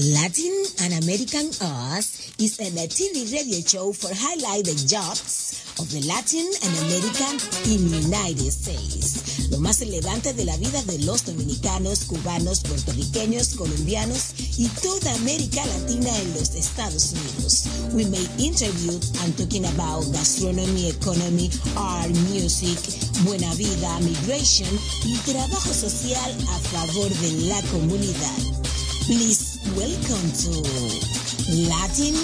Latin and American Us is a TV radio show for highlight the jobs of the Latin and American in United States. Lo más relevante de la vida de los dominicanos, cubanos, puertorriqueños, colombianos y toda América Latina en los Estados Unidos. We may interview and talking about gastronomy, economy, art, music, buena vida, migration y trabajo social a favor de la comunidad. Please welcome to Latin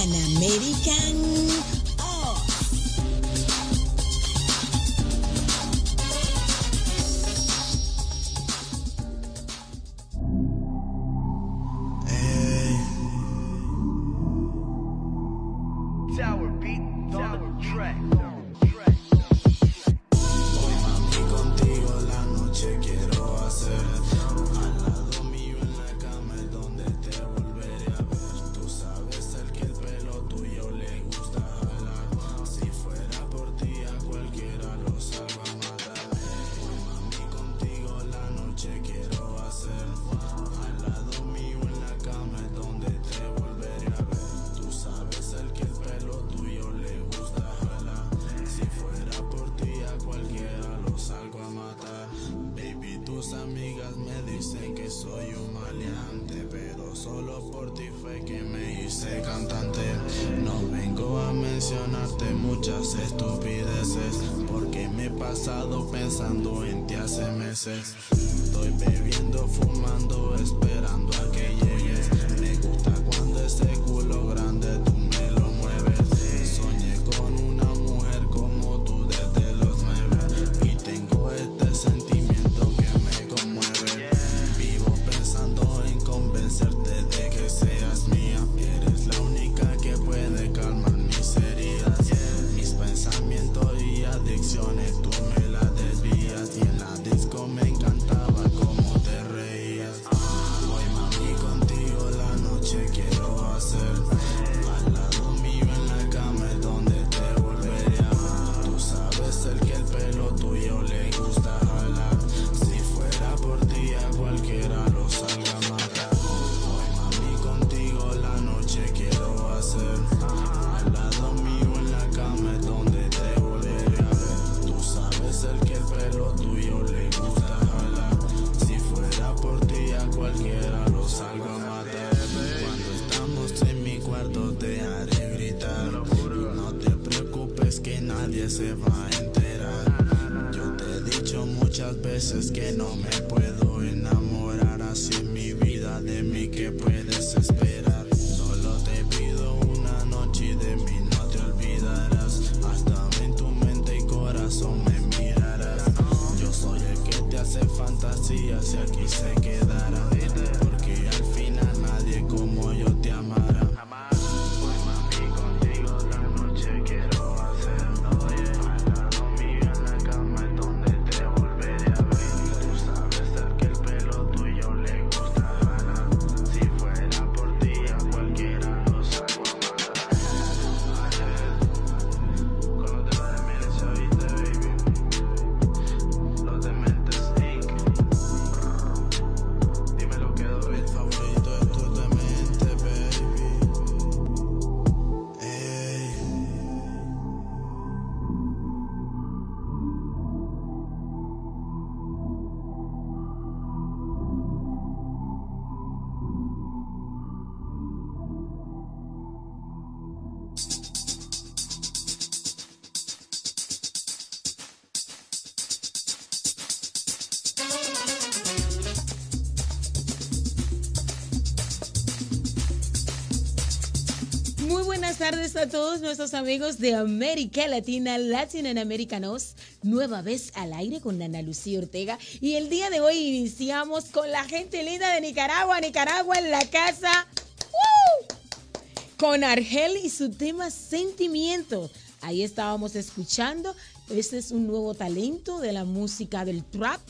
and American a todos nuestros amigos de América Latina, Latin Americanos. Nueva vez al aire con Ana Lucía Ortega. Y el día de hoy iniciamos con la gente linda de Nicaragua, Nicaragua en la casa. Con Argel y su tema Sentimiento. Ahí estábamos escuchando. Este es un nuevo talento de la música del trap.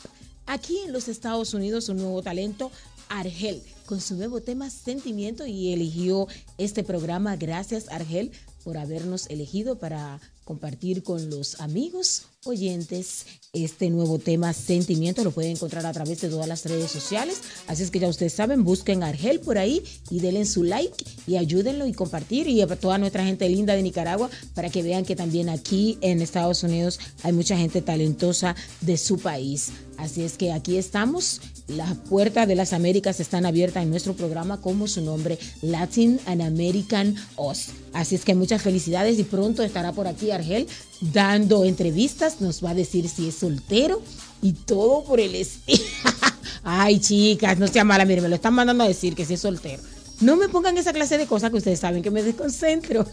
Aquí en los Estados Unidos, un nuevo talento, Argel con su nuevo tema Sentimiento y eligió este programa. Gracias Argel por habernos elegido para compartir con los amigos oyentes este nuevo tema Sentimiento. Lo pueden encontrar a través de todas las redes sociales. Así es que ya ustedes saben, busquen a Argel por ahí y denle su like y ayúdenlo y compartir. Y a toda nuestra gente linda de Nicaragua para que vean que también aquí en Estados Unidos hay mucha gente talentosa de su país. Así es que aquí estamos. Las puertas de las Américas están abiertas en nuestro programa como su nombre, Latin and American Oz. Así es que muchas felicidades y pronto estará por aquí Argel dando entrevistas. Nos va a decir si es soltero y todo por el estilo. Ay, chicas, no sea mala, miren, me lo están mandando a decir que si es soltero. No me pongan esa clase de cosas que ustedes saben que me desconcentro.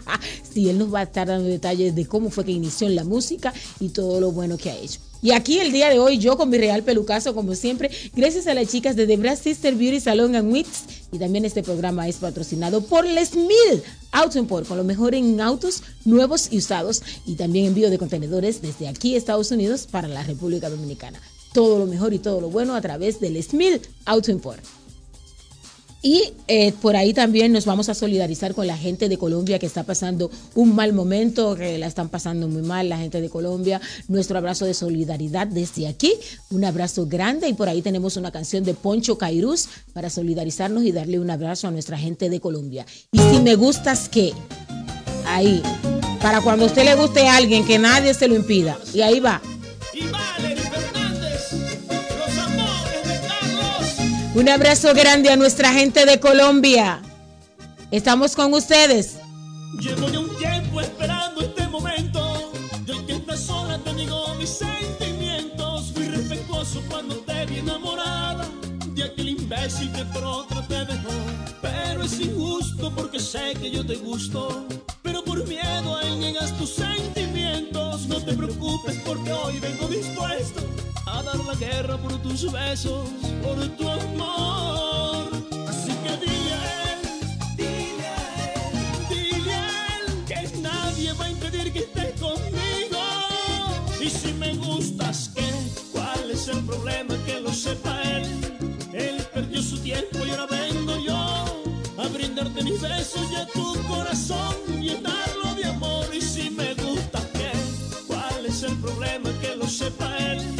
sí, él nos va a estar dando detalles de cómo fue que inició en la música y todo lo bueno que ha hecho. Y aquí el día de hoy, yo con mi real pelucazo, como siempre, gracias a las chicas de The Brass Sister Beauty Salon and Wits. Y también este programa es patrocinado por Les Mil Auto Import, con lo mejor en autos nuevos y usados. Y también envío de contenedores desde aquí, Estados Unidos, para la República Dominicana. Todo lo mejor y todo lo bueno a través de Les Mil Auto Import. Y eh, por ahí también nos vamos a solidarizar con la gente de Colombia que está pasando un mal momento, que la están pasando muy mal, la gente de Colombia. Nuestro abrazo de solidaridad desde aquí, un abrazo grande y por ahí tenemos una canción de Poncho Cairuz para solidarizarnos y darle un abrazo a nuestra gente de Colombia. Y si me gustas, ¿qué? Ahí, para cuando a usted le guste a alguien, que nadie se lo impida. Y ahí va. Un abrazo grande a nuestra gente de Colombia. Estamos con ustedes. Llevo ya un tiempo esperando este momento. Yo que estas horas te digo mis sentimientos. Fui respetuoso cuando te vi enamorada de aquel imbécil que por otra te dejó. Pero es injusto porque sé que yo te gusto. Pero por miedo a niegas tus sentimientos. No te preocupes porque hoy vengo dispuesto a dar la guerra por tus besos, por tu amor. Así que dile él, dile él, dile él que nadie va a impedir que estés conmigo. Y si me gustas, ¿qué? ¿Cuál es el problema? Que lo sepa él. Él perdió su tiempo y ahora vengo yo a brindarte mis besos y a tu corazón llenarlo de amor. Y si me gustas, ¿qué? ¿Cuál es el problema? Que lo sepa él.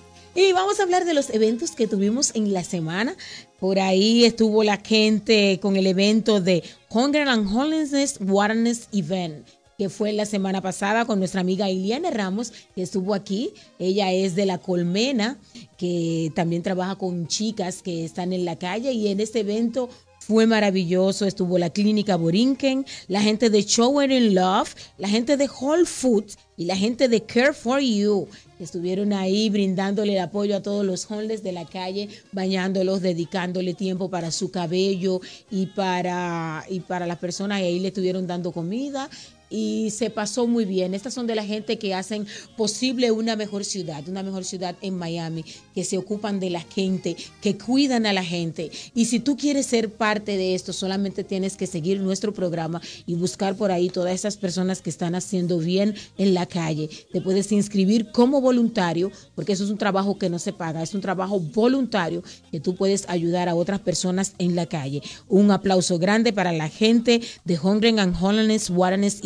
Y vamos a hablar de los eventos que tuvimos en la semana. Por ahí estuvo la gente con el evento de Hunger and Holiness Awareness Event que fue la semana pasada con nuestra amiga Iliana Ramos, que estuvo aquí. Ella es de la Colmena, que también trabaja con chicas que están en la calle y en este evento fue maravilloso. Estuvo la clínica Borinquen, la gente de Shower in Love, la gente de Whole Foods y la gente de Care for You. Estuvieron ahí brindándole el apoyo a todos los homeless de la calle, bañándolos, dedicándole tiempo para su cabello y para, y para las personas. Y ahí le estuvieron dando comida y se pasó muy bien. Estas son de la gente que hacen posible una mejor ciudad, una mejor ciudad en Miami, que se ocupan de la gente, que cuidan a la gente. Y si tú quieres ser parte de esto, solamente tienes que seguir nuestro programa y buscar por ahí todas esas personas que están haciendo bien en la calle. Te puedes inscribir como voluntario, porque eso es un trabajo que no se paga, es un trabajo voluntario que tú puedes ayudar a otras personas en la calle. Un aplauso grande para la gente de Hungry and Holiness Wareness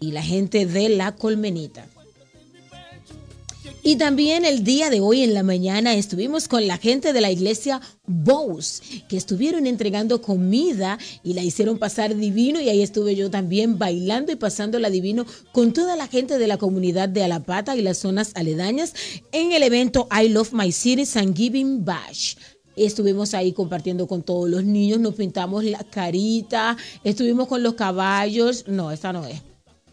Y la gente de La Colmenita. Y también el día de hoy en la mañana estuvimos con la gente de la iglesia Bose, que estuvieron entregando comida y la hicieron pasar divino y ahí estuve yo también bailando y pasándola divino con toda la gente de la comunidad de Alapata y las zonas aledañas en el evento I Love My City Thanksgiving Bash. Estuvimos ahí compartiendo con todos los niños, nos pintamos la carita, estuvimos con los caballos. No, esta no es.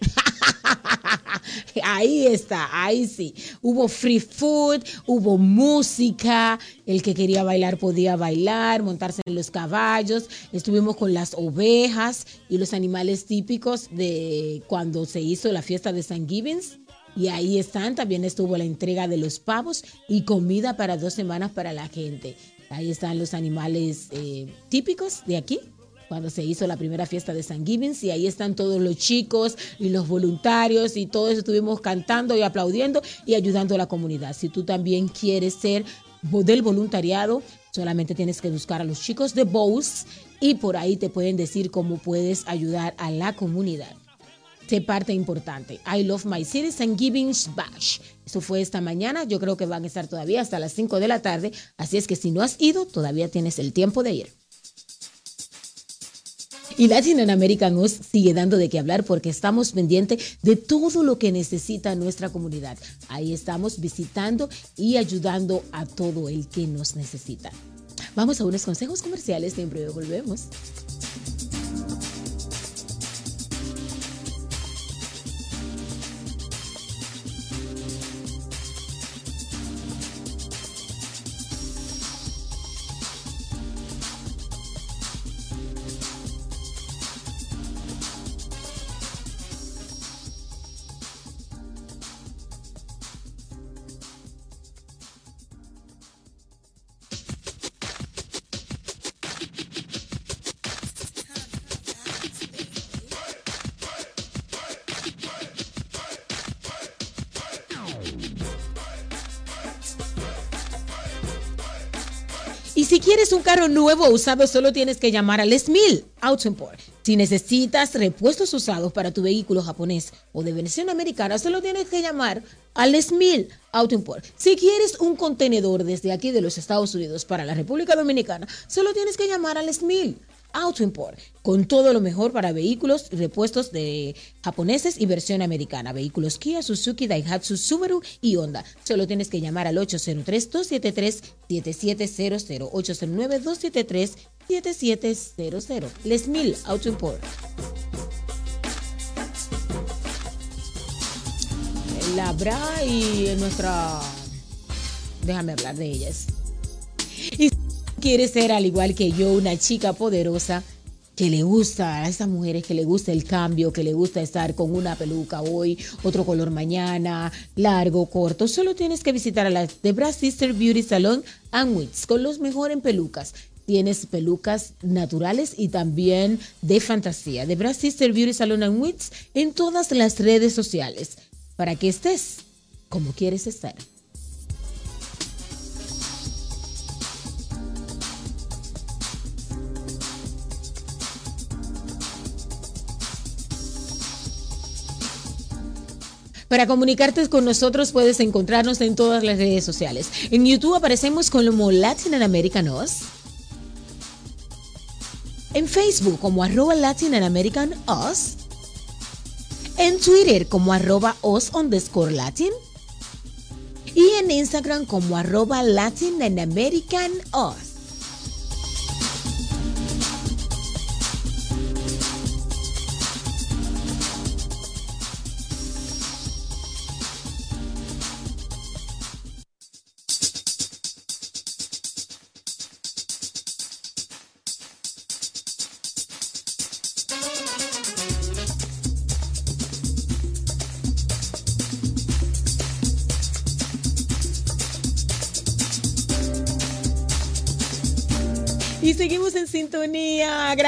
Ahí está, ahí sí. Hubo free food, hubo música, el que quería bailar podía bailar, montarse en los caballos. Estuvimos con las ovejas y los animales típicos de cuando se hizo la fiesta de San Gibbons. Y ahí están, también estuvo la entrega de los pavos y comida para dos semanas para la gente. Ahí están los animales eh, típicos de aquí, cuando se hizo la primera fiesta de San Givens y ahí están todos los chicos y los voluntarios y todos estuvimos cantando y aplaudiendo y ayudando a la comunidad. Si tú también quieres ser del voluntariado, solamente tienes que buscar a los chicos de Bose y por ahí te pueden decir cómo puedes ayudar a la comunidad. Sé parte importante. I Love My City San Givens Bash. Eso fue esta mañana. Yo creo que van a estar todavía hasta las 5 de la tarde. Así es que si no has ido, todavía tienes el tiempo de ir. Y Latin American nos sigue dando de qué hablar porque estamos pendientes de todo lo que necesita nuestra comunidad. Ahí estamos visitando y ayudando a todo el que nos necesita. Vamos a unos consejos comerciales, siempre volvemos. Si quieres un carro nuevo o usado, solo tienes que llamar a Les Mil Auto Import. Si necesitas repuestos usados para tu vehículo japonés o de versión americana, solo tienes que llamar a Les Mil Auto Import. Si quieres un contenedor desde aquí de los Estados Unidos para la República Dominicana, solo tienes que llamar a Les Mil Auto Import, con todo lo mejor para vehículos y repuestos de japoneses y versión americana. Vehículos Kia, Suzuki, Daihatsu, Subaru y Honda. Solo tienes que llamar al 803-273-7700, 809-273-7700. Les Mil Auto Import. La Bra y nuestra... Déjame hablar de ellas. Quiere ser, al igual que yo, una chica poderosa que le gusta a esas mujeres que le gusta el cambio, que le gusta estar con una peluca hoy, otro color mañana, largo, corto, solo tienes que visitar a la Debra Sister Beauty Salon and Wits con los mejores pelucas. Tienes pelucas naturales y también de fantasía. Debra Sister Beauty Salon and Wits en todas las redes sociales para que estés como quieres estar. Para comunicarte con nosotros puedes encontrarnos en todas las redes sociales. En YouTube aparecemos como Latin American Us. En Facebook como arroba Latin American Us. En Twitter como arroba Us underscore Latin. Y en Instagram como arroba Latin American Us.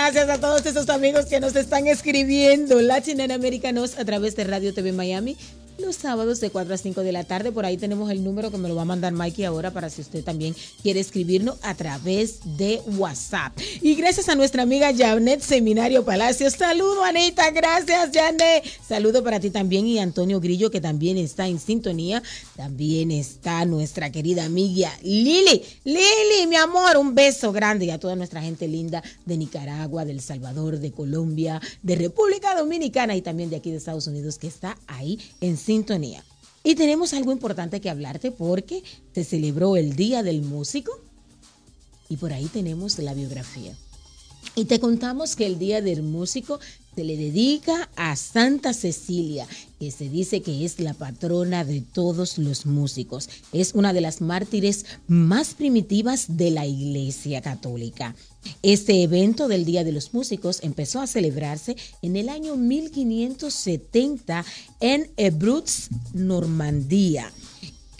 Gracias a todos esos amigos que nos están escribiendo. Latin Americanos a través de Radio TV Miami los sábados de 4 a 5 de la tarde. Por ahí tenemos el número que me lo va a mandar Mikey ahora para si usted también quiere escribirnos a través de WhatsApp. Y gracias a nuestra amiga Janet Seminario Palacios. Saludo, Anita. Gracias, Janet. Saludo para ti también y Antonio Grillo, que también está en sintonía. También está nuestra querida amiga Lili. Lili, mi amor, un beso grande y a toda nuestra gente linda de Nicaragua, del Salvador, de Colombia, de República Dominicana y también de aquí de Estados Unidos que está ahí en sintonía. Y tenemos algo importante que hablarte porque se celebró el Día del Músico y por ahí tenemos la biografía. Y te contamos que el Día del Músico se le dedica a Santa Cecilia, que se dice que es la patrona de todos los músicos. Es una de las mártires más primitivas de la Iglesia Católica. Este evento del Día de los Músicos empezó a celebrarse en el año 1570 en Ebruz, Normandía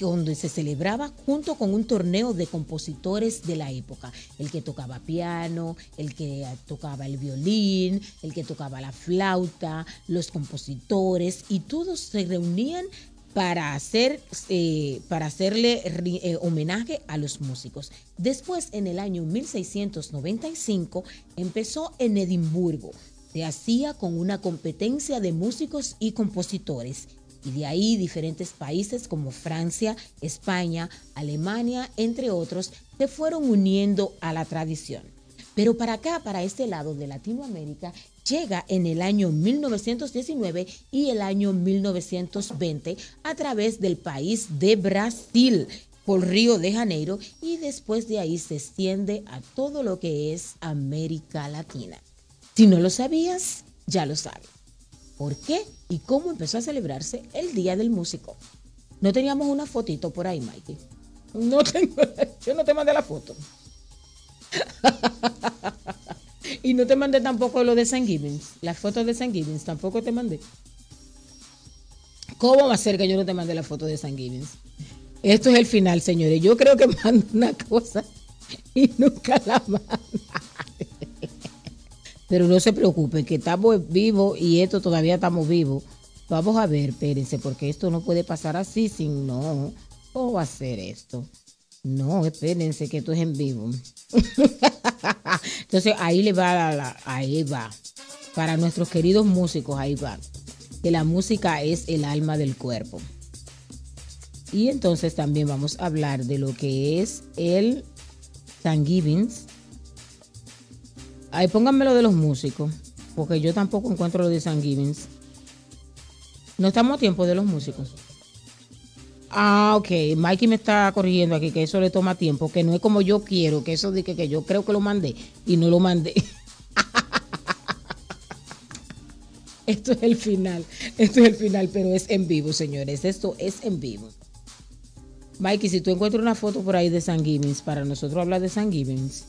donde se celebraba junto con un torneo de compositores de la época. El que tocaba piano, el que tocaba el violín, el que tocaba la flauta, los compositores, y todos se reunían para, hacer, eh, para hacerle eh, homenaje a los músicos. Después, en el año 1695, empezó en Edimburgo. Se hacía con una competencia de músicos y compositores. Y de ahí diferentes países como Francia, España, Alemania, entre otros, se fueron uniendo a la tradición. Pero para acá, para este lado de Latinoamérica, llega en el año 1919 y el año 1920 a través del país de Brasil por Río de Janeiro y después de ahí se extiende a todo lo que es América Latina. Si no lo sabías, ya lo sabes. ¿Por qué y cómo empezó a celebrarse el Día del Músico? No teníamos una fotito por ahí, Mikey. No tengo, yo no te mandé la foto. y no te mandé tampoco lo de San Gibbons. Las fotos de San Gibbons tampoco te mandé. ¿Cómo va a ser que yo no te mandé la foto de San Gibbons? Esto es el final, señores. Yo creo que mando una cosa y nunca la mando. Pero no se preocupen, que estamos vivos y esto todavía estamos vivos. Vamos a ver, espérense, porque esto no puede pasar así sin no. ¿Cómo va a ser esto? No, espérense que esto es en vivo. Entonces ahí le va, ahí va. Para nuestros queridos músicos, ahí va. Que la música es el alma del cuerpo. Y entonces también vamos a hablar de lo que es el Thanksgiving. Ahí pónganme lo de los músicos, porque yo tampoco encuentro lo de Thanksgiving. No estamos a tiempo de los músicos. Ah, ok. Mikey me está corrigiendo aquí que eso le toma tiempo, que no es como yo quiero, que eso de que, yo creo que lo mandé y no lo mandé. Esto es el final, esto es el final, pero es en vivo, señores. Esto es en vivo. Mikey, si tú encuentras una foto por ahí de San Givens, para nosotros hablar de San Givens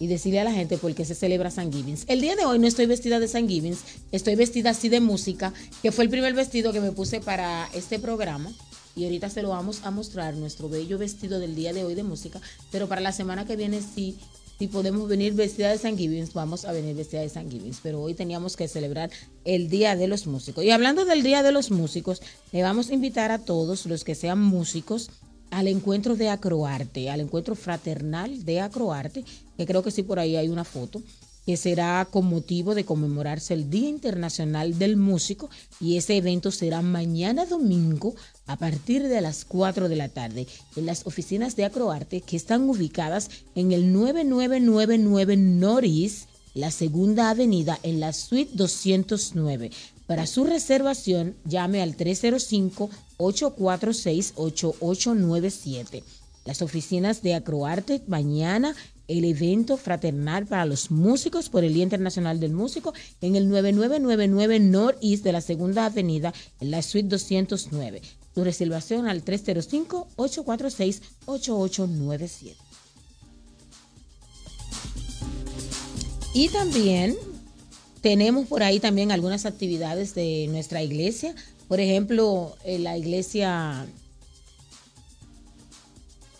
y decirle a la gente por qué se celebra San Givens. El día de hoy no estoy vestida de San Givens, estoy vestida así de música, que fue el primer vestido que me puse para este programa y ahorita se lo vamos a mostrar, nuestro bello vestido del día de hoy de música, pero para la semana que viene sí, si podemos venir vestida de San Givens, vamos a venir vestida de San Givens, pero hoy teníamos que celebrar el Día de los Músicos. Y hablando del Día de los Músicos, le vamos a invitar a todos los que sean músicos al encuentro de Acroarte, al encuentro fraternal de Acroarte, que creo que sí por ahí hay una foto que será con motivo de conmemorarse el Día Internacional del Músico y ese evento será mañana domingo a partir de las 4 de la tarde en las oficinas de Acroarte que están ubicadas en el 9999 Noris, la segunda avenida en la suite 209. Para su reservación, llame al 305-846-8897. Las oficinas de Acroarte mañana el evento fraternal para los músicos por el Día Internacional del Músico en el 9999 Northeast de la Segunda Avenida en la Suite 209. Tu reservación al 305-846-8897. Y también tenemos por ahí también algunas actividades de nuestra iglesia. Por ejemplo, la iglesia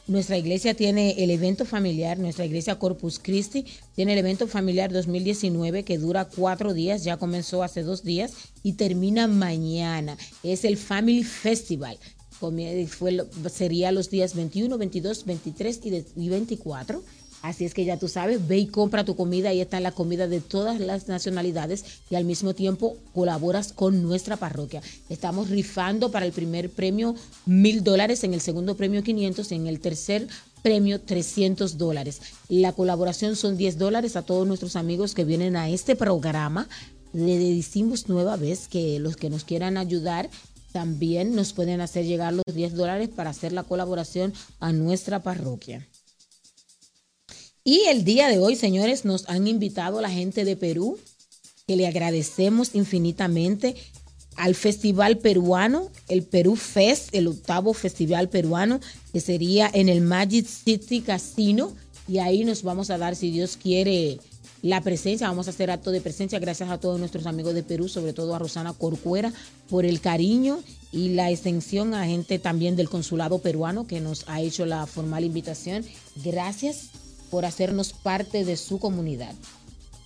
nuestra iglesia tiene el evento familiar, nuestra iglesia Corpus Christi tiene el evento familiar 2019 que dura cuatro días, ya comenzó hace dos días y termina mañana. Es el Family Festival. sería los días 21, 22, 23 y 24 Así es que ya tú sabes, ve y compra tu comida, ahí está la comida de todas las nacionalidades y al mismo tiempo colaboras con nuestra parroquia. Estamos rifando para el primer premio mil dólares, en el segundo premio 500 y en el tercer premio 300 dólares. La colaboración son 10 dólares a todos nuestros amigos que vienen a este programa. Le decimos nueva vez que los que nos quieran ayudar también nos pueden hacer llegar los 10 dólares para hacer la colaboración a nuestra parroquia. Y el día de hoy, señores, nos han invitado la gente de Perú, que le agradecemos infinitamente al Festival Peruano, el Perú Fest, el octavo Festival Peruano, que sería en el Magic City Casino. Y ahí nos vamos a dar, si Dios quiere, la presencia, vamos a hacer acto de presencia gracias a todos nuestros amigos de Perú, sobre todo a Rosana Corcuera, por el cariño y la extensión a gente también del consulado peruano que nos ha hecho la formal invitación. Gracias por hacernos parte de su comunidad.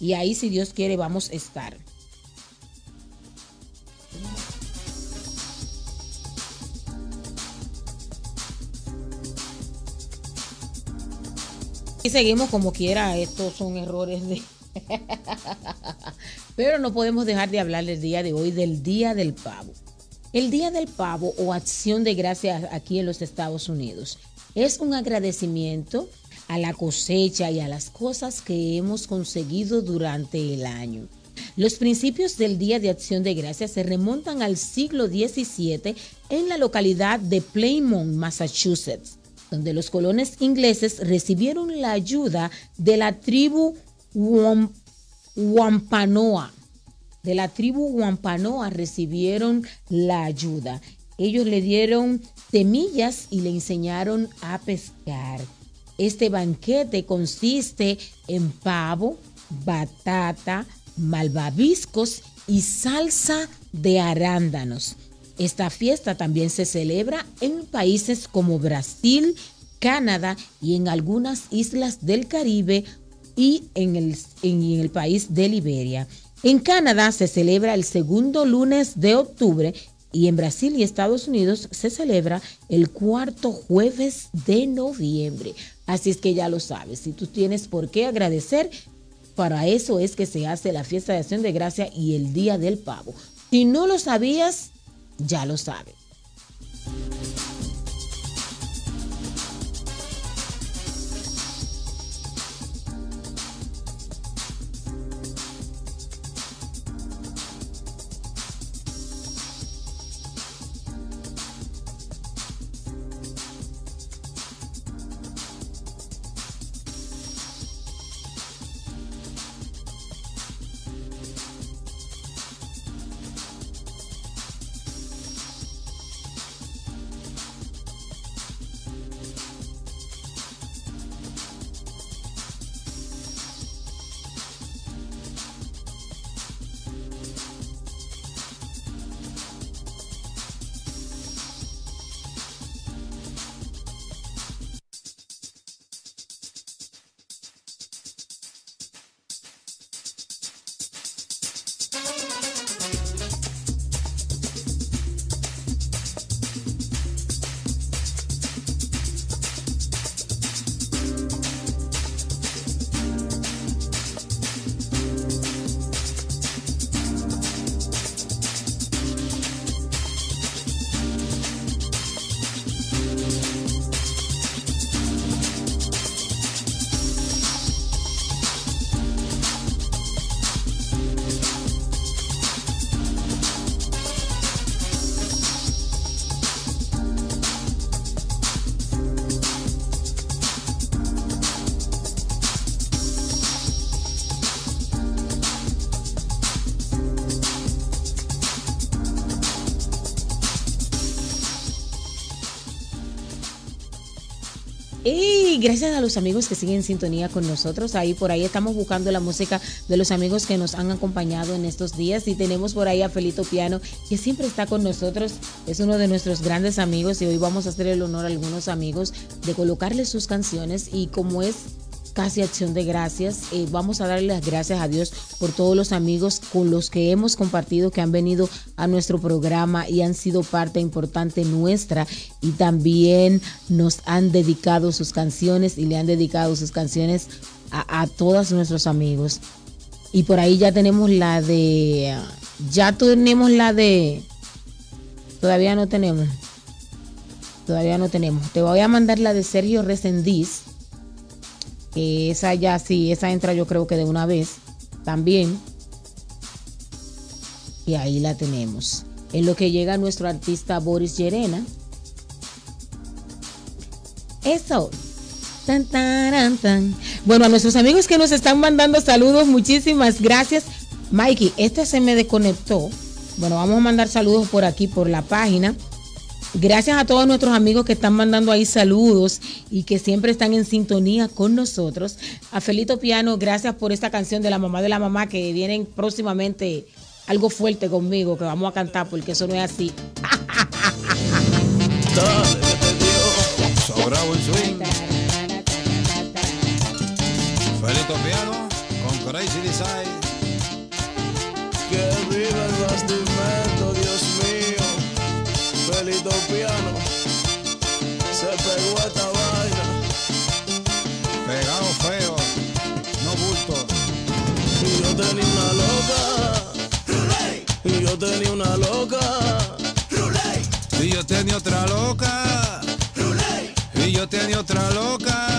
Y ahí, si Dios quiere, vamos a estar. Y seguimos como quiera, estos son errores de... Pero no podemos dejar de hablar el día de hoy del Día del Pavo. El Día del Pavo o Acción de Gracias aquí en los Estados Unidos es un agradecimiento a la cosecha y a las cosas que hemos conseguido durante el año. Los principios del Día de Acción de Gracias se remontan al siglo XVII en la localidad de Plymouth, Massachusetts donde los colones ingleses recibieron la ayuda de la tribu Wampanoa. De la tribu Wampanoa recibieron la ayuda. Ellos le dieron semillas y le enseñaron a pescar. Este banquete consiste en pavo, batata, malvaviscos y salsa de arándanos. Esta fiesta también se celebra en países como Brasil, Canadá y en algunas islas del Caribe y en el, en el país de Liberia. En Canadá se celebra el segundo lunes de octubre y en Brasil y Estados Unidos se celebra el cuarto jueves de noviembre. Así es que ya lo sabes, si tú tienes por qué agradecer, para eso es que se hace la fiesta de acción de gracia y el día del pavo. Si no lo sabías, ya lo sabe. Gracias a los amigos que siguen en sintonía con nosotros. Ahí por ahí estamos buscando la música de los amigos que nos han acompañado en estos días. Y tenemos por ahí a Felito Piano, que siempre está con nosotros. Es uno de nuestros grandes amigos y hoy vamos a hacer el honor a algunos amigos de colocarle sus canciones. Y como es casi acción de gracias. Eh, vamos a darle las gracias a Dios por todos los amigos con los que hemos compartido, que han venido a nuestro programa y han sido parte importante nuestra y también nos han dedicado sus canciones y le han dedicado sus canciones a, a todos nuestros amigos. Y por ahí ya tenemos la de, ya tenemos la de, todavía no tenemos. Todavía no tenemos. Te voy a mandar la de Sergio Resendiz esa ya sí, esa entra yo creo que de una vez también. Y ahí la tenemos. En lo que llega nuestro artista Boris Llerena. Eso. Tan, tan, tan. Bueno, a nuestros amigos que nos están mandando saludos, muchísimas gracias. Mikey, este se me desconectó. Bueno, vamos a mandar saludos por aquí, por la página. Gracias a todos nuestros amigos que están mandando ahí saludos y que siempre están en sintonía con nosotros. A Felito Piano, gracias por esta canción de la mamá de la mamá que vienen próximamente algo fuerte conmigo que vamos a cantar porque eso no es así. Felito Piano con Crazy Design. Felito Piano se pegó esta vaina. Pegado feo, no bulto. Y yo tenía una loca. Y yo tenía una loca. Y yo tenía otra loca. Y yo tenía otra loca.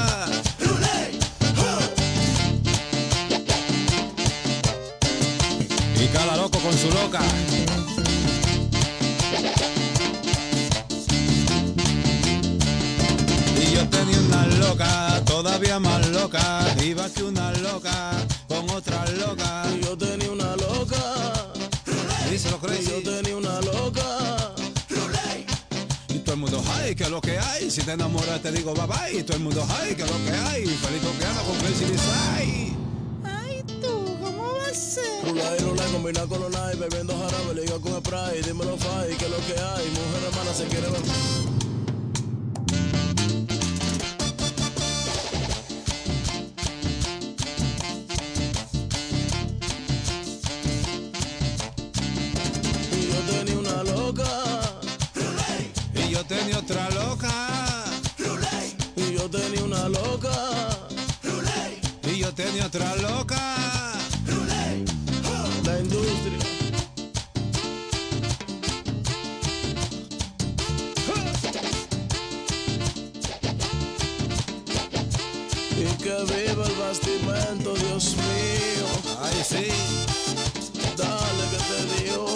Loca. Iba que una loca con otra loca. Y yo tenía una loca. Díselo Y yo crazy. tenía una loca. Y todo el mundo, ay, que es lo que hay. Si te enamoras, te digo bye bye. Y todo el mundo, ay, que es lo que hay. Feliz Piano con Crazy Design. Rula y rula, combina con los night, bebiendo jarabe, liga con spray, dímelo fai, que es lo que hay, mujer hermana se quiere ver. Tenía otra loca. y yo tenía una loca, Y yo tenía otra loca. la industria. Y que viva el bastimento, Dios mío. Ay, sí. Dale que te dio.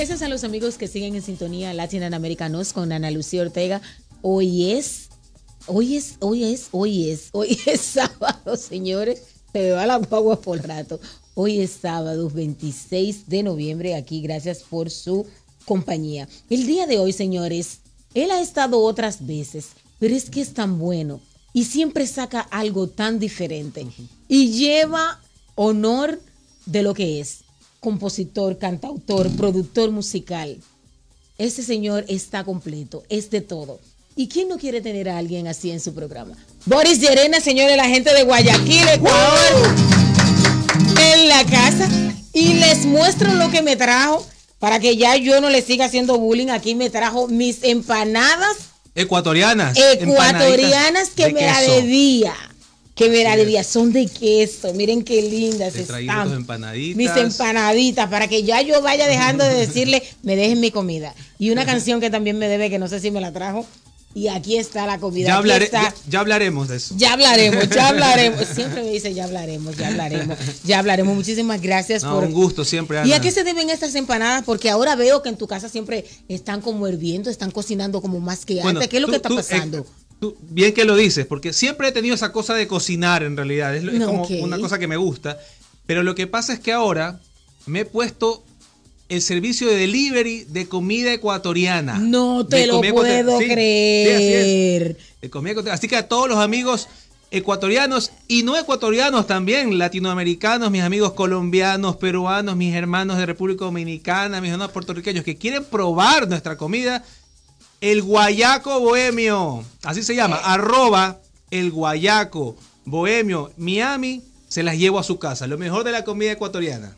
Gracias a los amigos que siguen en sintonía Latin Americanos con Ana Lucía Ortega. Hoy es, hoy es, hoy es, hoy es, hoy es sábado, señores. Se me va la guagua por rato. Hoy es sábado 26 de noviembre. Aquí, gracias por su compañía. El día de hoy, señores, él ha estado otras veces, pero es que es tan bueno y siempre saca algo tan diferente y lleva honor de lo que es compositor, cantautor, productor musical. Ese señor está completo, es de todo. ¿Y quién no quiere tener a alguien así en su programa? Boris Llerena, señores, la gente de Guayaquil, Ecuador, en la casa. Y les muestro lo que me trajo para que ya yo no le siga haciendo bullying. Aquí me trajo mis empanadas Ecuatorianas. ecuatorianas que me la queso. debía. La debía. Son de queso. Miren qué lindas Te están. tus empanaditas. Mis empanaditas. Para que ya yo vaya dejando de decirle, me dejen mi comida. Y una canción que también me debe, que no sé si me la trajo. Y aquí está la comida. Ya, está. ya, ya hablaremos de eso. Ya hablaremos, ya hablaremos. Siempre me dice, ya hablaremos, ya hablaremos, ya hablaremos. Muchísimas gracias No, por. un gusto siempre, Ana. ¿Y a qué se deben estas empanadas? Porque ahora veo que en tu casa siempre están como hirviendo, están cocinando como más que Bueno, antes. ¿Qué es lo tú- que está tú, eh, pasando? Tú- bien que lo dices, porque siempre he tenido esa cosa de cocinar en realidad. Es, como una cosa que me gusta. Pero lo que pasa es que ahora me he puesto el servicio de delivery de comida ecuatoriana. No te lo puedo Sí, sí, así es. creer. Así que a todos los amigos ecuatorianos y no ecuatorianos también, latinoamericanos, mis amigos colombianos, peruanos, mis hermanos de República Dominicana, mis hermanos puertorriqueños que quieren probar nuestra comida, el guayaco bohemio, así se llama, arroba el guayaco bohemio Miami, se las llevo a su casa, lo mejor de la comida ecuatoriana.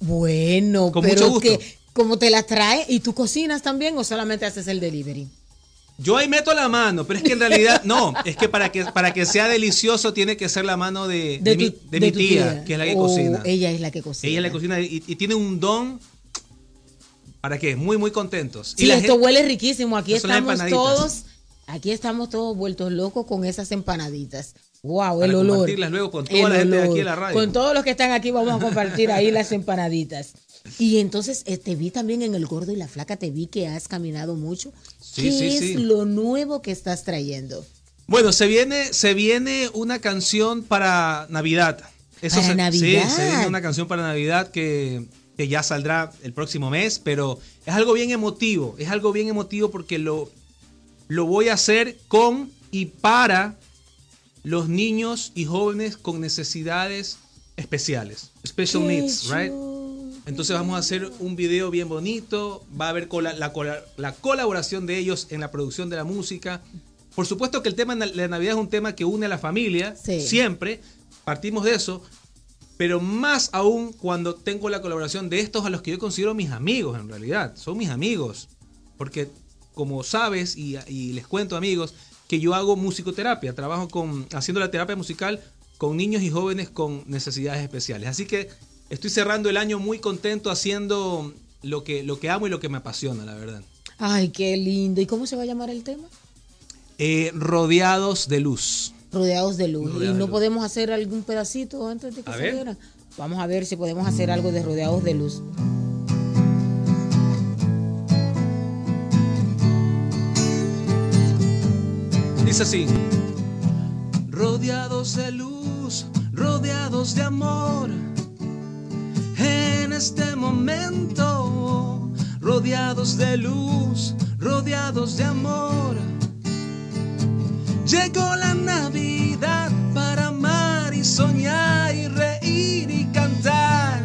Bueno, Con pero mucho gusto. que como te las trae y tú cocinas también o solamente haces el delivery. Yo ahí meto la mano, pero es que en realidad no, es que para que para que sea delicioso tiene que ser la mano de, de, mi, tu- de mi tu tía, que es la que Oh, cocina. Ella es la que cocina. Ella le cocina y, y tiene un don. ¿Para qué? Muy, muy contentos. y Sí, la esto gente- huele riquísimo. Aquí estamos todos, aquí estamos todos vueltos locos con esas empanaditas. Wow, Para el olor. compartirlas luego con toda El la gente de aquí en la radio. Con todos los que están aquí vamos a compartir ahí las empanaditas. Y entonces eh, te vi también en el gordo y la flaca, te vi que has caminado mucho. Sí, ¿Qué sí, es sí. lo nuevo que estás trayendo? Bueno, se viene, se viene una canción para Navidad. Para se- Navidad. Sí, se viene una canción para Navidad que, que ya saldrá el próximo mes, pero es algo bien emotivo. Es algo bien emotivo porque lo, lo voy a hacer con y para los niños y jóvenes con necesidades especiales. Special needs, right? Entonces vamos a hacer un video bien bonito, va a haber cola- la, cola- la colaboración de ellos en la producción de la música. Por supuesto que el tema de la Navidad es un tema que une a la familia, Sí. siempre, partimos de eso, pero más aún cuando tengo la colaboración de estos a los que yo considero mis amigos en realidad, son mis amigos, porque como sabes y, y les cuento amigos, que yo hago musicoterapia, trabajo con, haciendo la terapia musical con niños y jóvenes con necesidades especiales. Así que estoy cerrando el año muy contento haciendo lo que, lo que amo y lo que me apasiona, la verdad. Ay, qué lindo. ¿Y cómo se va a llamar el tema? Eh, rodeados de luz. Rodeados de luz. Rodeados ¿Y de no luz. podemos hacer algún pedacito antes de que A ver. saliera? Vamos a ver si podemos hacer algo de Rodeados de luz. Dice así. Rodeados de luz, rodeados de amor. En este momento, rodeados de luz, rodeados de amor. Llegó la Navidad para amar y soñar y reír y cantar.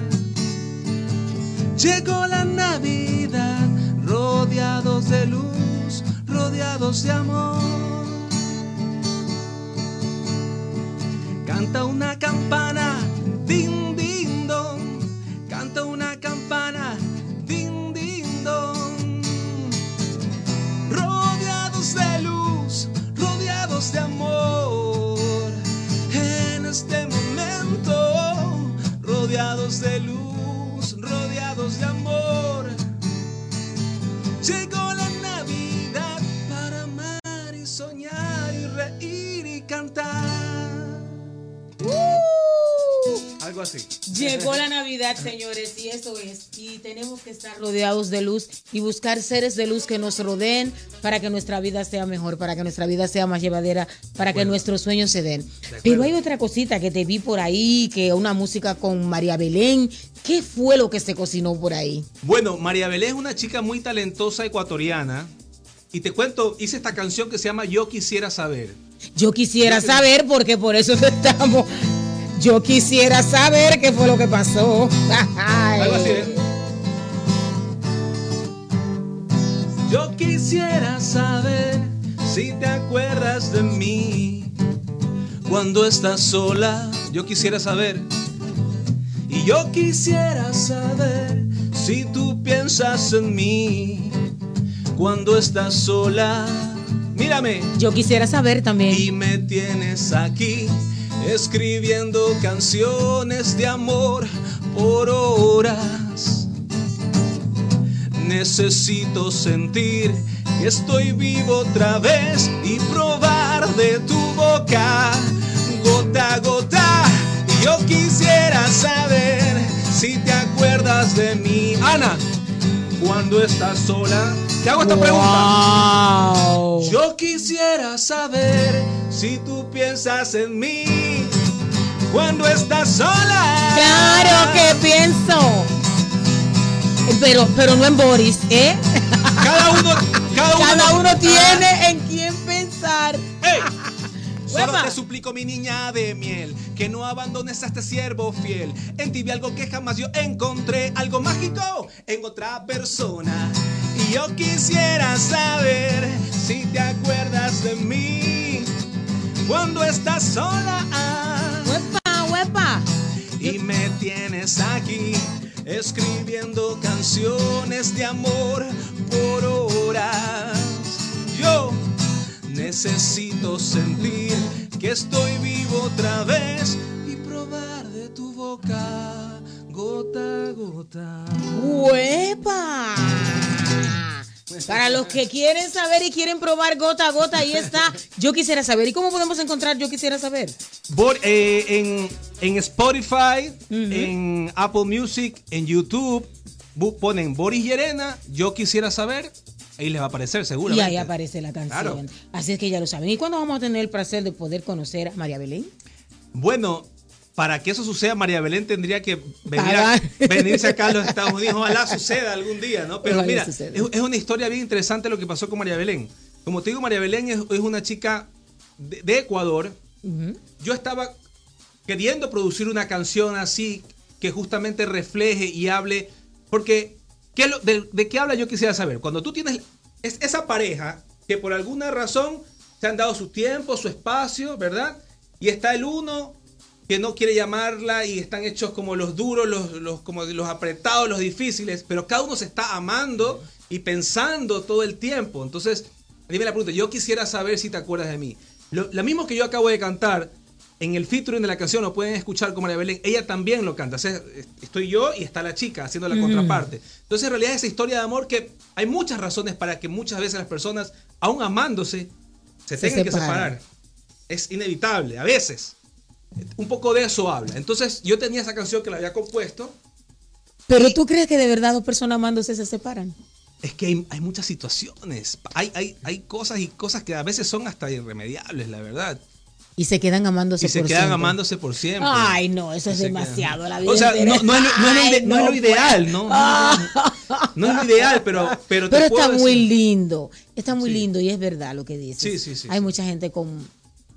Llegó la Navidad, rodeados de luz, rodeados de amor. Canta una campana, así. Llegó la Navidad, señores, y eso es. Y tenemos que estar rodeados de luz y buscar seres de luz que nos rodeen para que nuestra vida sea mejor, para que nuestra vida sea más llevadera, para que nuestros sueños se den. Pero hay otra cosita que te vi por ahí, que una música con María Belén. ¿Qué fue lo que se cocinó por ahí? Bueno, María Belén es una chica muy talentosa ecuatoriana. Y te cuento, hice esta canción que se llama Yo quisiera saber. Yo quisiera saber, porque por eso estamos. Yo quisiera saber qué fue lo que pasó. Ay. Algo así, ¿eh? Yo quisiera saber si te acuerdas de mí cuando estás sola. Yo quisiera saber. Y yo quisiera saber si tú piensas en mí cuando estás sola. Mírame. Yo quisiera saber también. Y me tienes aquí escribiendo canciones de amor por horas. Necesito sentir que estoy vivo otra vez y probar de tu boca gota a gota. Y yo quisiera saber si te acuerdas de mí. Ana, cuando estás sola, te hago esta pregunta. Wow. Yo quisiera saber si tú piensas en mí cuando estás sola. Claro que pienso. Pero, pero no en Boris, ¿eh? Cada uno, cada uno, Cada uno tiene en quién pensar. ¡Ey! Solo te suplico, mi niña de miel, que no abandones a este siervo fiel. En ti vi algo que jamás yo encontré, algo mágico en otra persona. Y yo quisiera saber si te acuerdas de mí cuando estás sola. Y me tienes aquí escribiendo canciones de amor por horas. Yo necesito sentir que estoy vivo otra vez y probar de tu boca gota a gota. ¡Huepa! Para los que quieren saber y quieren probar gota a gota, ahí está. Yo quisiera saber. ¿Y cómo podemos encontrar Yo quisiera saber? Eh, en, en Spotify, en Apple Music, en YouTube, ponen Boris Llerena, yo quisiera saber, ahí les va a aparecer Y seguramente. ahí aparece la canción. Claro. Así es que ya lo saben. ¿Y cuándo vamos a tener el placer de poder conocer a María Belén? Bueno, para que eso suceda, María Belén tendría que venir a- venirse acá a los Estados Unidos. Ojalá suceda algún día, ¿no? Pero Ojalá mira, es, es una historia bien interesante lo que pasó con María Belén. Como te digo, María Belén es, es una chica de, de Ecuador. Yo estaba queriendo producir una canción así que justamente refleje y hable. Porque, ¿qué lo- de, de qué habla yo quisiera saber? Cuando tú tienes es, esa pareja que por alguna razón se han dado su tiempo, su espacio, ¿verdad? Y está el uno que no quiere llamarla y están hechos como los duros, los, los, como los apretados, los difíciles, pero cada uno se está amando y pensando todo el tiempo. Entonces, dime la pregunta, yo quisiera saber si te acuerdas de mí. Lo, la mismo que yo acabo de cantar, en el featuring de la canción lo pueden escuchar como María Belén, ella también lo canta. O sea, estoy yo y está la chica haciendo la contraparte. Entonces, en realidad, esa historia de amor que hay muchas razones para que muchas veces las personas, aún amándose, se, Se tengan que separar. Es inevitable, a veces. Un poco de eso habla. Entonces, yo tenía esa canción que la había compuesto. Pero tú crees que de verdad dos personas amándose se separan? Es que hay, hay muchas situaciones. Hay, hay, hay cosas y cosas que a veces son hasta irremediables, la verdad. Y se quedan amándose Y se por quedan siempre. amándose por siempre. Ay, no, eso es demasiado. quedan. La vida O sea, no, no es, lo- no es Ay, no es lo ideal, ¿no? No, es lo ideal, pero, pero te Pero puedo está muy decir- lindo, está muy Sí. lindo y es verdad lo que dices. Sí, sí, sí, Hay sí. mucha gente con,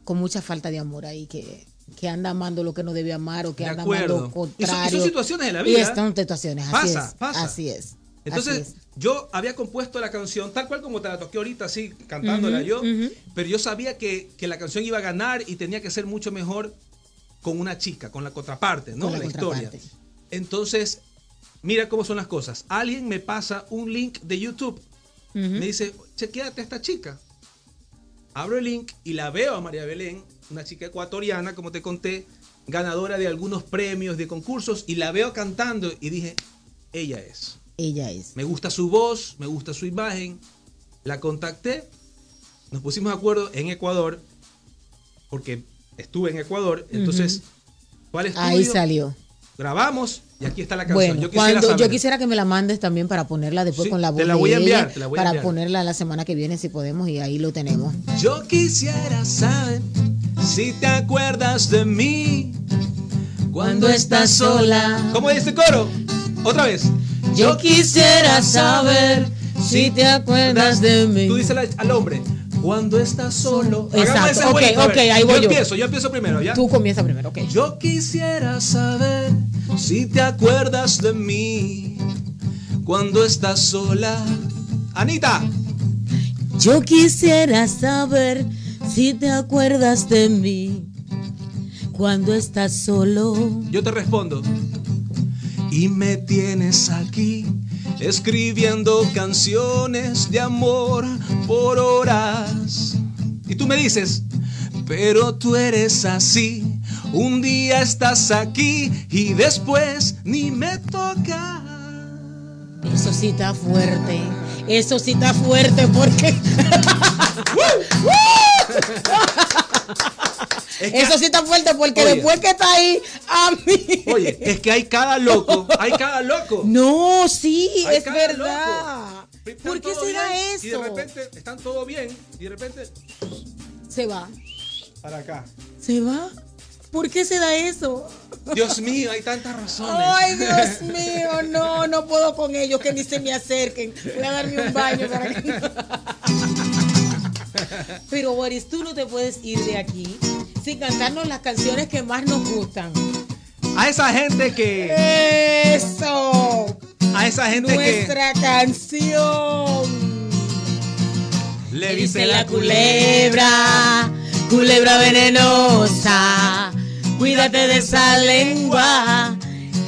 con mucha falta de amor ahí que, que anda amando lo que no debe amar o que De anda acuerdo. amando lo Y son- y son contrario. situaciones de la Y vida. están situaciones, así Pasa, es. pasa. Así es. Entonces, así es. yo había compuesto la canción tal cual como te la toqué ahorita, así, cantándola yo, pero yo sabía que, que la canción iba a ganar y tenía que ser mucho mejor con una chica, con la contraparte, ¿no? Con la la historia. contraparte. Entonces, mira cómo son las cosas. Alguien me pasa un link de YouTube, me dice, chequéate a esta chica. Abro el link y la veo a María Belén, una chica ecuatoriana, como te conté, ganadora de algunos premios, de concursos, y la veo cantando y dije, ella es. Ella es. Me gusta su voz, me gusta su imagen. La contacté, nos pusimos de acuerdo en Ecuador, porque estuve en Ecuador. Entonces, ¿cuál? Ahí salió. grabamos y aquí está la canción. Bueno, yo quisiera cuando yo quisiera que me la mandes también para ponerla después Sí, con la voz te la voy a enviar, ella, te la voy a para enviar. ponerla la semana que viene si podemos y ahí lo tenemos. Yo quisiera saber si te acuerdas de mí Cuando estás sola. ¿Cómo dice el coro? Otra vez. Yo quisiera saber si te acuerdas de mí. Tú dices al, al hombre, cuando estás solo. Exacto, ok, jueguito, ok, ahí voy yo. empiezo, yo empiezo primero, ¿ya? Tú comienza primero, ok. Yo quisiera saber si te acuerdas de mí cuando estás sola. Anita, Yo quisiera saber si te acuerdas de mí cuando estás solo. yo te respondo. Y me tienes aquí escribiendo canciones de amor por horas. Y tú me dices, pero tú eres así. Un día estás aquí y después ni me toca. Eso sí está fuerte. Eso sí está fuerte porque. Es que- Eso sí está fuerte porque Oye. después que está ahí, a mí. Oye, es que hay cada loco, hay cada loco. No, sí, Hay es verdad. ¿Por qué todo se da bien, eso? Y de repente están todo bien y de repente Se va. para acá. Se va. ¿Por qué se da eso? Dios mío, hay tantas razones. Ay, Dios mío, no, no puedo con ellos, que ni se me acerquen. Voy a darme un baño para que Pero Boris, tú no te puedes ir de aquí sin cantarnos las canciones que más nos gustan. A esa gente que Eso, a esa gente nuestra canción. que le Le dice dice la culebra, culebra venenosa. Cuídate de esa lengua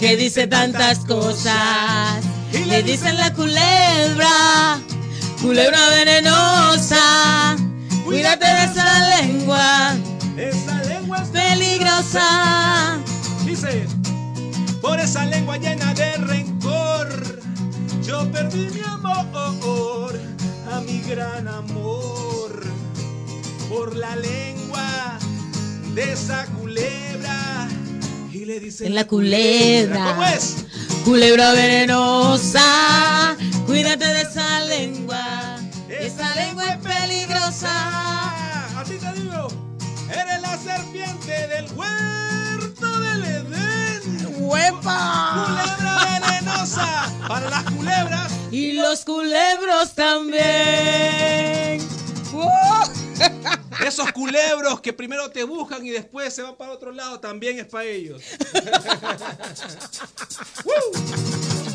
que dice tantas cosas. Le dicen la culebra, culebra venenosa. Cuídate de esa lengua esa lengua es peligrosa. dice por esa lengua llena de rencor yo perdí mi amor a mi gran amor por la lengua de esa culebra le En la culebra. ¿cómo es? Culebra venenosa, cuídate de esa lengua. Esa lengua es peligrosa. A ti te digo, eres la serpiente del huerto del Edén. ¡Huepa! Culebra venenosa para las culebras. Y los culebros también. ¡Wow! Esos culebros que primero te buscan y después se van para otro lado, también es para ellos.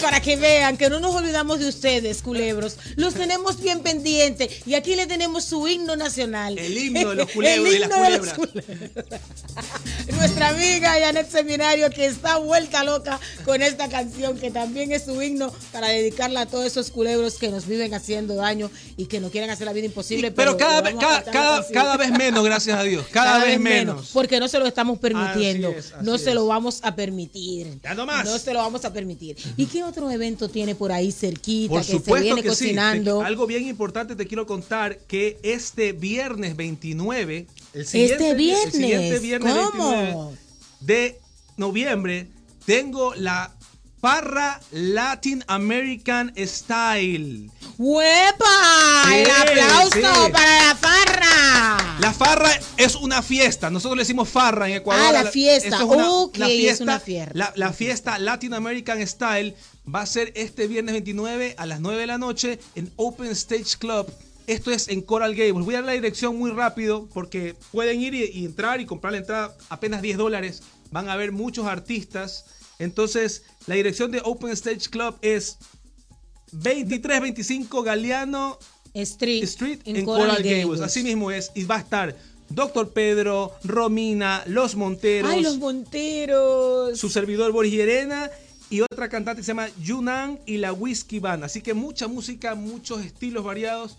Para que vean que no nos olvidamos de ustedes, culebros. Los tenemos bien pendientes. Y aquí le tenemos su himno nacional. El himno de los culebros y las culebras. Nuestra amiga Janet Seminario, que está vuelta loca con esta canción, que también es su himno para dedicarla a todos esos culebros que nos viven haciendo daño y que nos quieren hacer la vida imposible. Pero cada, cada, cada, cada vez menos, gracias a Dios. Cada, vez menos. Porque no se lo estamos permitiendo. Así es, así no se es. lo vamos a permitir. Ya no más. No se lo vamos a permitir. ¿Y qué otro evento tiene por ahí cerquita Por que se supuesto viene que sí. cocinando? Te- algo bien importante te quiero contar que este viernes 29, el siguiente, Este el viernes, siguiente viernes ¿cómo? 29 de noviembre, tengo la Parra Latin American Style. ¡Huepa! Sí, ¡El aplauso sí. para la farra! La farra es una fiesta. Nosotros le decimos farra en Ecuador. Ah, la fiesta. Es una, es una fiesta. La, la fiesta Latin American Style va a ser este viernes 29 a las 9 de la noche en Open Stage Club. Esto es en Coral Gables. Voy a dar la dirección muy rápido porque pueden ir y, y entrar y comprar la entrada apenas 10 dólares. Van a haber muchos artistas. Entonces, la dirección de Open Stage Club es 2325 Galeano Street, Street en, Coral, Gables. Así mismo es. Y va a estar Doctor Pedro, Romina, Los Monteros, ¡Ay, los Monteros! su servidor Boris Llerena y otra cantante que se llama Yunan y la Whiskey Band. Así que mucha música, muchos estilos variados.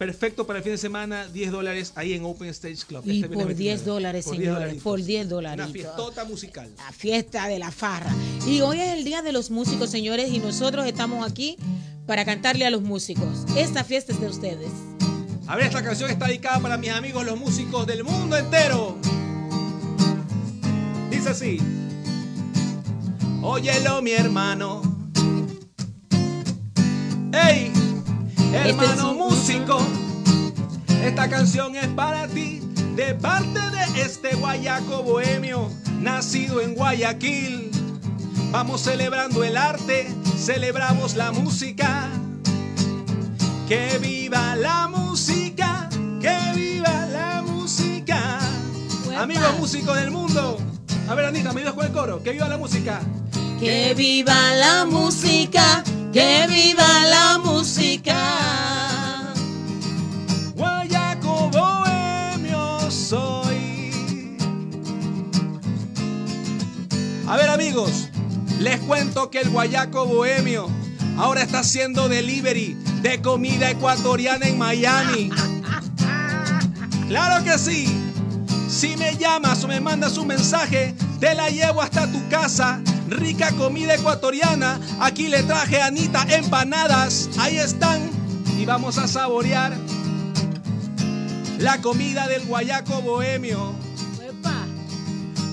Perfecto para el fin de semana, 10 dólares ahí en Open Stage Club. Y este por 10 29. dólares, Por 10 señores, por 10 Una dolaritos. fiestota musical. La fiesta de la farra. Y hoy es el Día de los Músicos, señores, y nosotros estamos aquí para cantarle a los músicos. Esta fiesta es de ustedes. A ver, esta canción está dedicada para mis amigos los músicos del mundo entero. Dice así. Óyelo, mi hermano. ¡Ey! Hermano músico, esta canción es para ti, de parte de este guayaco bohemio, nacido en Guayaquil. Vamos celebrando el arte, celebramos la música. Que viva la música, que viva la música. Amigos músicos del mundo. A ver, Anita, me ayudas con el coro. Que viva la música. Que viva la música, que viva la música. Guayaco bohemio soy. A ver amigos, les cuento que el Guayaco bohemio ahora está haciendo delivery de comida ecuatoriana en Miami. Claro que sí. Si me llamas o me mandas un mensaje, te la llevo hasta tu casa. Rica comida ecuatoriana. Aquí le traje a Anita empanadas. Ahí están. Y vamos a saborear la comida del guayaco bohemio. Uepa.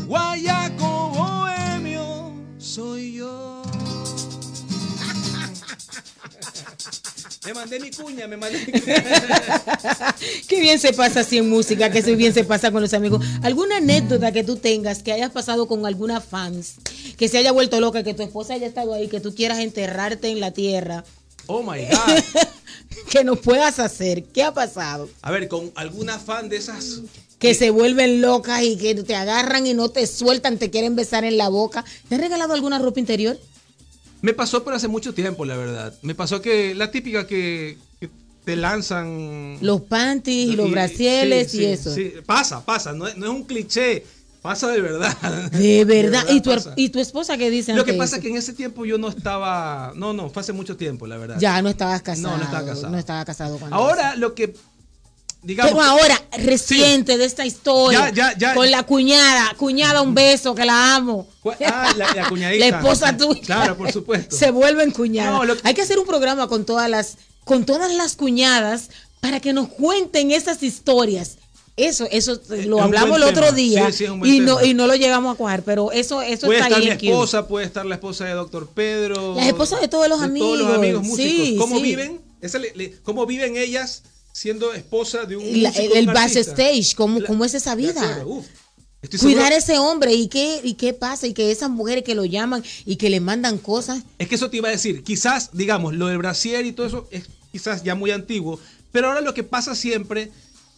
Guayaco bohemio soy yo. Me mandé mi cuña, me mandé mi cuña. Qué bien se pasa así en música, que bien se pasa con los amigos. ¿Alguna anécdota que tú tengas que hayas pasado con alguna fans, que se haya vuelto loca, que tu esposa haya estado ahí, que tú quieras enterrarte en la tierra, Oh my God. que nos puedas hacer? ¿Qué ha pasado? A ver, con alguna fan de esas. Que se vuelven locas y que te agarran y no te sueltan, te quieren besar en la boca. ¿Te has regalado alguna ropa interior? Me pasó, pero hace mucho tiempo, la verdad. Me pasó que la típica que, que te lanzan. Los panties y los brasieles sí, y sí, eso. sí. Pasa, pasa. No, es- no es un cliché. Pasa de verdad. De verdad. ¿Y, tu. ¿Y tu esposa qué dice? Lo que pasa es que en ese tiempo yo no estaba. No, no, fue hace mucho tiempo, la verdad. Ya no estabas casado. No, no estaba casado. No estaba casado cuando Ahora lo que. Digamos. Pero ahora, reciente de esta historia, Ya, ya, ya. con la cuñada, cuñada, un beso, que la amo. Ah, la, la cuñadita. La esposa tuya. Claro, por supuesto. Se vuelven cuñadas. No, lo Hay que hacer un programa con todas las, con todas las cuñadas para que nos cuenten esas historias. Eso, eso lo es un hablamos el otro tema. día Sí, sí, es y no y no lo llegamos a cuajar, pero eso eso Puede está estar ahí mi en esposa, puede estar la esposa de Doctor Pedro. Las esposas de todos los de Todos los amigos, amigos músicos. sí, ¿Cómo viven? Esa le- le- ¿Cómo viven ellas siendo esposa de un la- el artista? backstage, ¿cómo, La- cómo es esa vida? Cuidar seguro- ese hombre y qué y qué pasa y que esas mujeres que lo llaman y que le mandan cosas Es que eso te iba a decir. Quizás, digamos, lo del brasier y todo eso es quizás ya muy antiguo. Pero ahora lo que pasa siempre.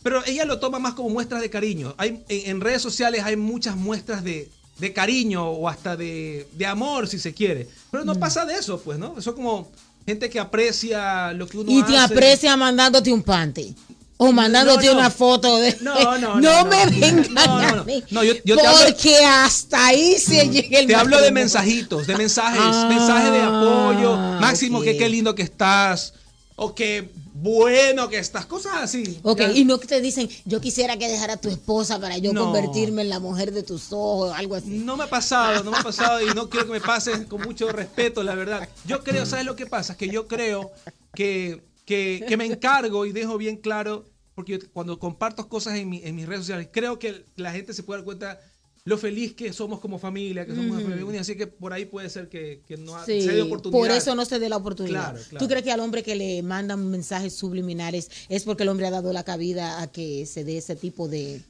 Pero ella lo toma más como muestras de cariño. Hay, en, en redes sociales hay muchas muestras de, de cariño o hasta de, de amor, si se quiere. Pero Mm. no pasa de eso, pues, ¿no? Eso como gente que aprecia lo que uno y hace. te aprecia mandándote un panty. O mandándote No, no. una foto de. No, no, no, no. me vengan No, no, a no. mí, No, yo- yo hablo- porque hasta ahí se llega el Te hablo de mensajitos, de mensajes, Ah, mensajes de apoyo. Máximo, que qué lindo que estás. O qué bueno que estás. Cosas así. Ok, Ya. y no que te dicen, yo quisiera que dejara a tu esposa para yo No. convertirme en la mujer de tus ojos, algo así. No me ha pasado, no me ha pasado y no quiero que me pase con mucho respeto, la verdad. Yo creo, ¿sabes lo que pasa? Es que yo creo que, que, que me encargo y dejo bien claro, porque yo cuando comparto cosas en, mi- en mis redes sociales, creo que la gente se puede dar cuenta lo feliz que somos como familia, que somos una familia así que por ahí puede ser que, que no Sí, se dé oportunidad. por eso no se dé la oportunidad. Claro, claro. ¿Tú crees que al hombre que le mandan mensajes subliminales es porque el hombre ha dado la cabida a que se dé ese tipo de,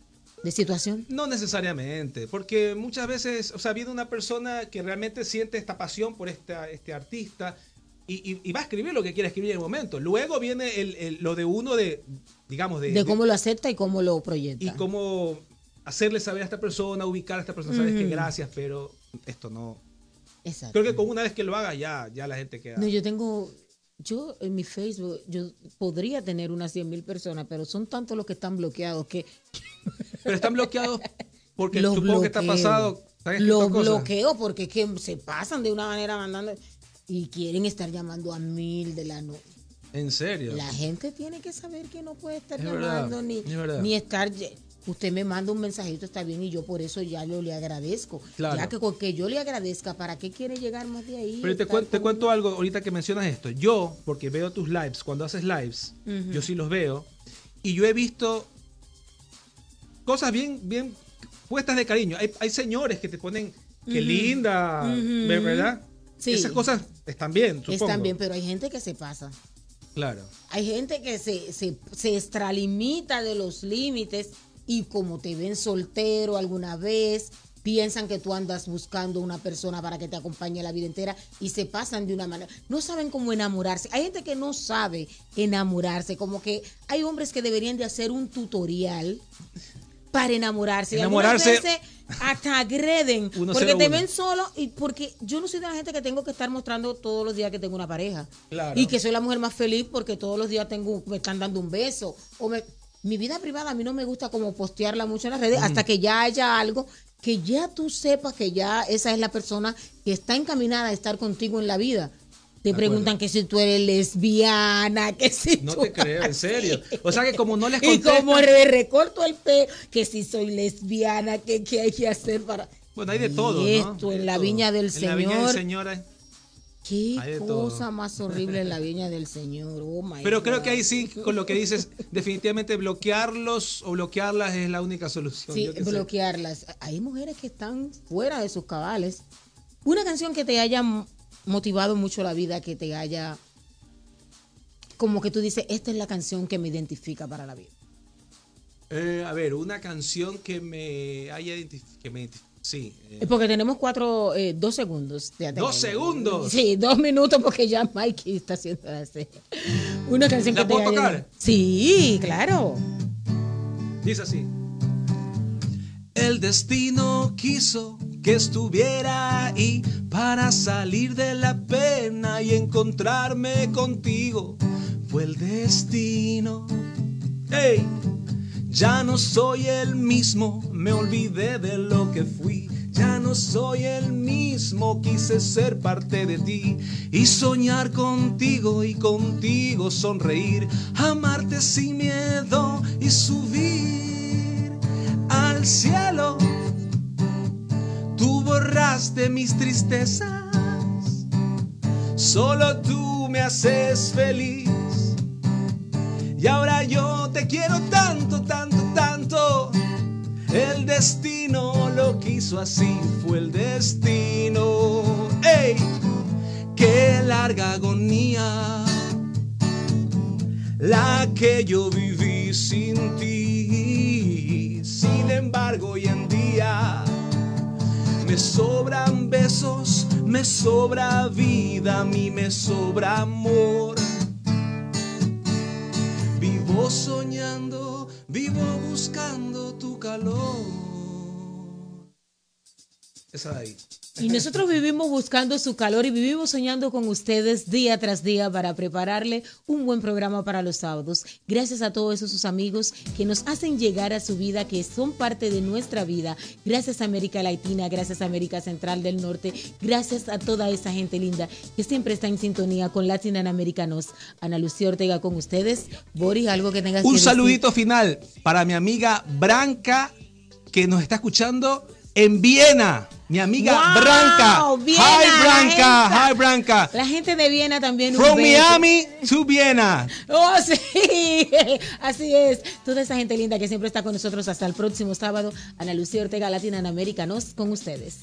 de situación? No necesariamente, porque muchas veces, o sea, viene una persona que realmente siente esta pasión por esta, este artista y, y- y va a escribir lo que quiere escribir en el momento. Luego viene el- el- lo de uno de, digamos, de, De cómo lo acepta y cómo lo proyecta. y cómo hacerle saber a esta persona, ubicar a esta persona, sabes que gracias, pero esto no. Exacto. Creo que con una vez que lo haga ya, ya la gente queda. No, yo tengo, yo en mi Facebook, yo podría tener unas 100 mil personas, pero son tantos los que están bloqueados que Pero están bloqueados porque los supongo que está pasado. ¿te han escrito Los bloqueo porque es que se pasan de una manera mandando y quieren estar llamando a mil de la noche. En serio. La gente tiene que saber que no puede estar Es llamando verdad, ni, es ni estar. Usted me manda un mensajito, está bien, y yo por eso ya lo le agradezco. Claro. Ya que con que yo le agradezca, ¿para qué quiere llegar más de ahí? Pero te, cuen- te cuento algo ahorita que mencionas esto. Yo, porque veo tus lives, cuando haces lives, yo sí los veo. Y yo he visto cosas bien, bien puestas de cariño. Hay, hay señores que te ponen qué linda, ¿Ve- ¿verdad? Sí. Esas cosas están bien, supongo. Están bien, pero hay gente que se pasa. Claro. Hay gente que se, se, se extralimita de los límites y como te ven soltero alguna vez, piensan que tú andas buscando una persona para que te acompañe la vida entera y se pasan de una manera. No saben cómo enamorarse. Hay gente que no sabe enamorarse, como que hay hombres que deberían de hacer un tutorial para enamorarse. Y Enamorarse- veces hasta agreden Uno porque te uno. ven solo y porque yo no soy de la gente que tengo que estar mostrando todos los días que tengo una pareja Claro. y que soy la mujer más feliz porque todos los días tengo me están dando un beso o me- mi vida privada a mí no me gusta como postearla mucho en las redes hasta que ya haya algo que ya tú sepas que ya esa es la persona que está encaminada a estar contigo en la vida te preguntan que si tú eres lesbiana, que si No tú- te creo, en serio. O sea que como no les y contestan... como le recorto el pelo, que si soy lesbiana, que qué hay que hacer para... Bueno, hay de todo, Y ¿no? esto Hay en la viña del En la viña del Señor. Señor hay- Qué cosa todo. más horrible en la viña del Señor. Oh my Pero creo que ahí sí, con lo que dices, definitivamente bloquearlos o bloquearlas es la única solución. Sí, sé. bloquearlas. Hay mujeres que están fuera de sus cabales. Una canción que te haya motivado mucho la vida, que te haya. Como que tú dices, esta es la canción que me identifica para la vida. Eh, a ver, una canción que me haya identificado. Que me sí. eh, porque tenemos cuatro, eh, dos segundos. Ya ¿Dos segundos? Sí, dos minutos porque ya Mikey está haciendo seña. Una canción ¿La que te puedo haya- tocar? Sí, claro. Dice así. El destino quiso que estuviera ahí para salir de la pena y encontrarme contigo. Fue el destino. ¡Ey! Ya no soy el mismo, me olvidé de lo que fui. Ya no soy el mismo, quise ser parte de ti y soñar contigo y contigo sonreír, amarte sin miedo y subir al cielo. Tú borraste mis tristezas, solo tú me haces feliz. Y ahora yo te quiero tanto, destino lo quiso así, fue el destino. ¡Ey! ¡Qué larga agonía! La que yo viví sin ti. Sin embargo, hoy en día me sobran besos, me sobra vida, a mí me sobra amor. Vivo soñando, vivo buscando tu calor. Esa de ahí. Y nosotros vivimos buscando su calor y vivimos soñando con ustedes día tras día para prepararle un buen programa para los sábados. Gracias a todos esos sus amigos que nos hacen llegar a su vida, que son parte de nuestra vida. Gracias a América Latina, gracias a América Central del Norte, gracias a toda esa gente linda que siempre está en sintonía con Latin Americanos. Ana Lucía Ortega con ustedes. Boris, algo que tengas que Un decir? saludito final para mi amiga Branca que nos está escuchando en Viena. Mi amiga ¡Wow! Branca. Viena, Hi Branca. Hi Branca. La gente de Viena también. From. Miami to Viena. Oh, sí, así es. Toda esa gente linda que siempre está con nosotros hasta el próximo sábado. Ana Lucía Ortega, Latina en América, nos con ustedes.